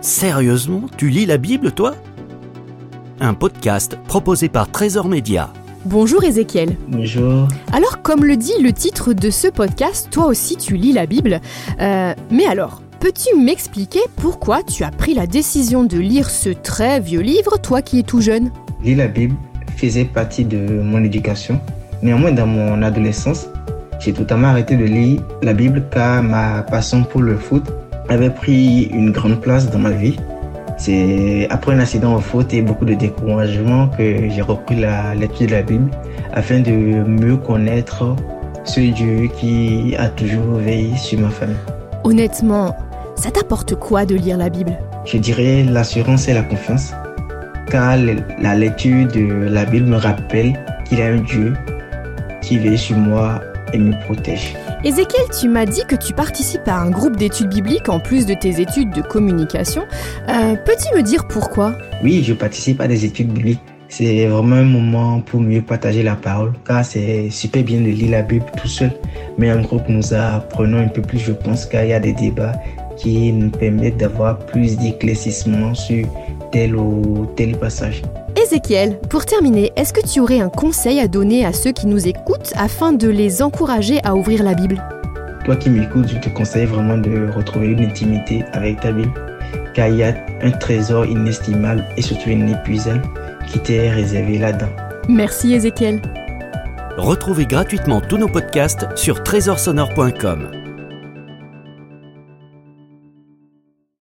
Sérieusement, tu lis la Bible, toi? Un podcast proposé par Trésor Média. Bonjour Ézéchiel. Bonjour. Alors, comme le dit le titre de ce podcast, toi aussi tu lis la Bible. Euh, mais alors, peux-tu m'expliquer pourquoi tu as pris la décision de lire ce très vieux livre, toi qui es tout jeune? Lire la Bible faisait partie de mon éducation. Néanmoins, dans mon adolescence, j'ai totalement arrêté de lire la Bible car ma passion pour le foot avait pris une grande place dans ma vie. C'est après un accident au foot et beaucoup de découragement que j'ai repris la lecture de la Bible afin de mieux connaître ce Dieu qui a toujours veillé sur ma famille. Honnêtement, ça t'apporte quoi de lire la Bible? Je dirais l'assurance et la confiance car la lecture de la Bible me rappelle qu'il y a un Dieu qui veille sur moi et me protège. Ézéchiel, tu m'as dit que tu participes à un groupe d'études bibliques en plus de tes études de communication. Euh, Peux-tu me dire pourquoi? Oui, je participe à des études bibliques. C'est vraiment un moment pour mieux partager la parole, car c'est super bien de lire la Bible tout seul. Mais en groupe, nous apprenons un peu plus, je pense, car il y a des débats qui nous permettent d'avoir plus d'éclaircissement sur tel ou tel passage. Ézéchiel, pour terminer, est-ce que tu aurais un conseil à donner à ceux qui nous écoutent afin de les encourager à ouvrir la Bible? Toi qui m'écoutes, je te conseille vraiment de retrouver une intimité avec ta Bible, car il y a un trésor inestimable et surtout inépuisable qui t'est réservé là-dedans. Merci Ézéchiel. Retrouvez gratuitement tous nos podcasts sur trésorsonore.com.